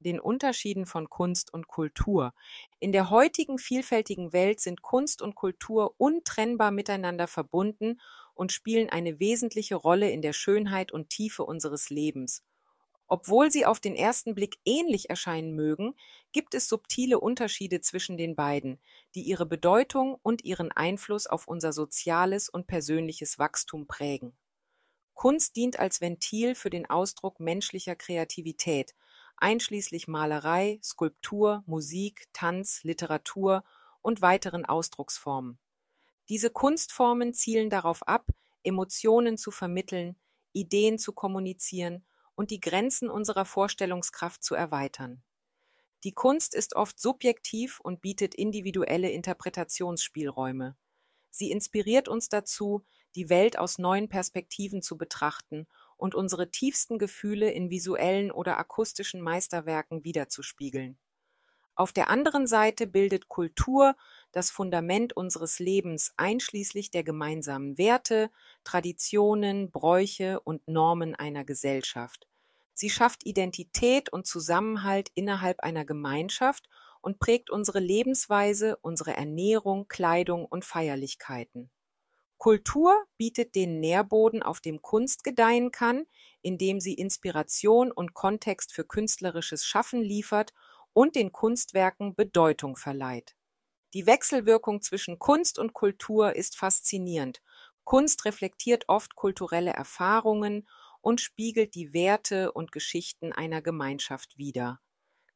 den Unterschieden von Kunst und Kultur. In der heutigen vielfältigen Welt sind Kunst und Kultur untrennbar miteinander verbunden und spielen eine wesentliche Rolle in der Schönheit und Tiefe unseres Lebens. Obwohl sie auf den ersten Blick ähnlich erscheinen mögen, gibt es subtile Unterschiede zwischen den beiden, die ihre Bedeutung und ihren Einfluss auf unser soziales und persönliches Wachstum prägen. Kunst dient als Ventil für den Ausdruck menschlicher Kreativität einschließlich Malerei, Skulptur, Musik, Tanz, Literatur und weiteren Ausdrucksformen. Diese Kunstformen zielen darauf ab, Emotionen zu vermitteln, Ideen zu kommunizieren und die Grenzen unserer Vorstellungskraft zu erweitern. Die Kunst ist oft subjektiv und bietet individuelle Interpretationsspielräume. Sie inspiriert uns dazu, die Welt aus neuen Perspektiven zu betrachten und unsere tiefsten Gefühle in visuellen oder akustischen Meisterwerken widerzuspiegeln. Auf der anderen Seite bildet Kultur das Fundament unseres Lebens einschließlich der gemeinsamen Werte, Traditionen, Bräuche und Normen einer Gesellschaft. Sie schafft Identität und Zusammenhalt innerhalb einer Gemeinschaft und prägt unsere Lebensweise, unsere Ernährung, Kleidung und Feierlichkeiten. Kultur bietet den Nährboden, auf dem Kunst gedeihen kann, indem sie Inspiration und Kontext für künstlerisches Schaffen liefert und den Kunstwerken Bedeutung verleiht. Die Wechselwirkung zwischen Kunst und Kultur ist faszinierend. Kunst reflektiert oft kulturelle Erfahrungen und spiegelt die Werte und Geschichten einer Gemeinschaft wider.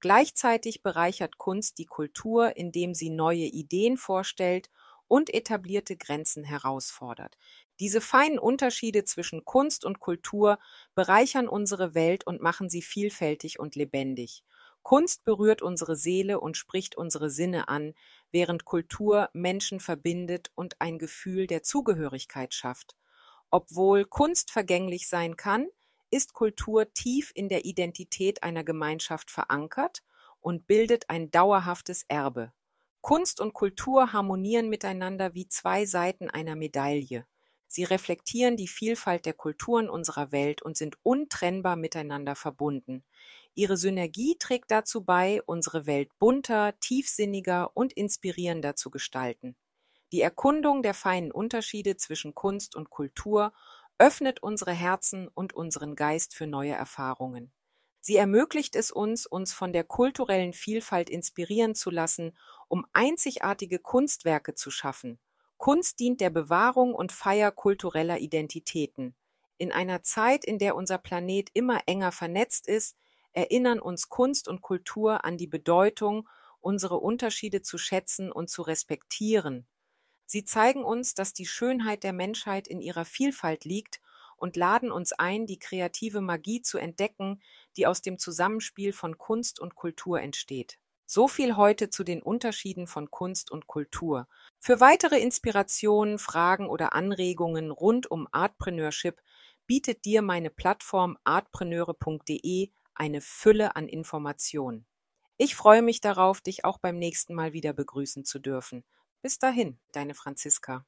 Gleichzeitig bereichert Kunst die Kultur, indem sie neue Ideen vorstellt und etablierte Grenzen herausfordert. Diese feinen Unterschiede zwischen Kunst und Kultur bereichern unsere Welt und machen sie vielfältig und lebendig. Kunst berührt unsere Seele und spricht unsere Sinne an, während Kultur Menschen verbindet und ein Gefühl der Zugehörigkeit schafft. Obwohl Kunst vergänglich sein kann, ist Kultur tief in der Identität einer Gemeinschaft verankert und bildet ein dauerhaftes Erbe. Kunst und Kultur harmonieren miteinander wie zwei Seiten einer Medaille. Sie reflektieren die Vielfalt der Kulturen unserer Welt und sind untrennbar miteinander verbunden. Ihre Synergie trägt dazu bei, unsere Welt bunter, tiefsinniger und inspirierender zu gestalten. Die Erkundung der feinen Unterschiede zwischen Kunst und Kultur öffnet unsere Herzen und unseren Geist für neue Erfahrungen. Sie ermöglicht es uns, uns von der kulturellen Vielfalt inspirieren zu lassen, um einzigartige Kunstwerke zu schaffen. Kunst dient der Bewahrung und Feier kultureller Identitäten. In einer Zeit, in der unser Planet immer enger vernetzt ist, erinnern uns Kunst und Kultur an die Bedeutung, unsere Unterschiede zu schätzen und zu respektieren. Sie zeigen uns, dass die Schönheit der Menschheit in ihrer Vielfalt liegt und laden uns ein, die kreative Magie zu entdecken, die aus dem Zusammenspiel von Kunst und Kultur entsteht. So viel heute zu den Unterschieden von Kunst und Kultur. Für weitere Inspirationen, Fragen oder Anregungen rund um Artpreneurship bietet dir meine Plattform artpreneure.de eine Fülle an Informationen. Ich freue mich darauf, dich auch beim nächsten Mal wieder begrüßen zu dürfen. Bis dahin, deine Franziska.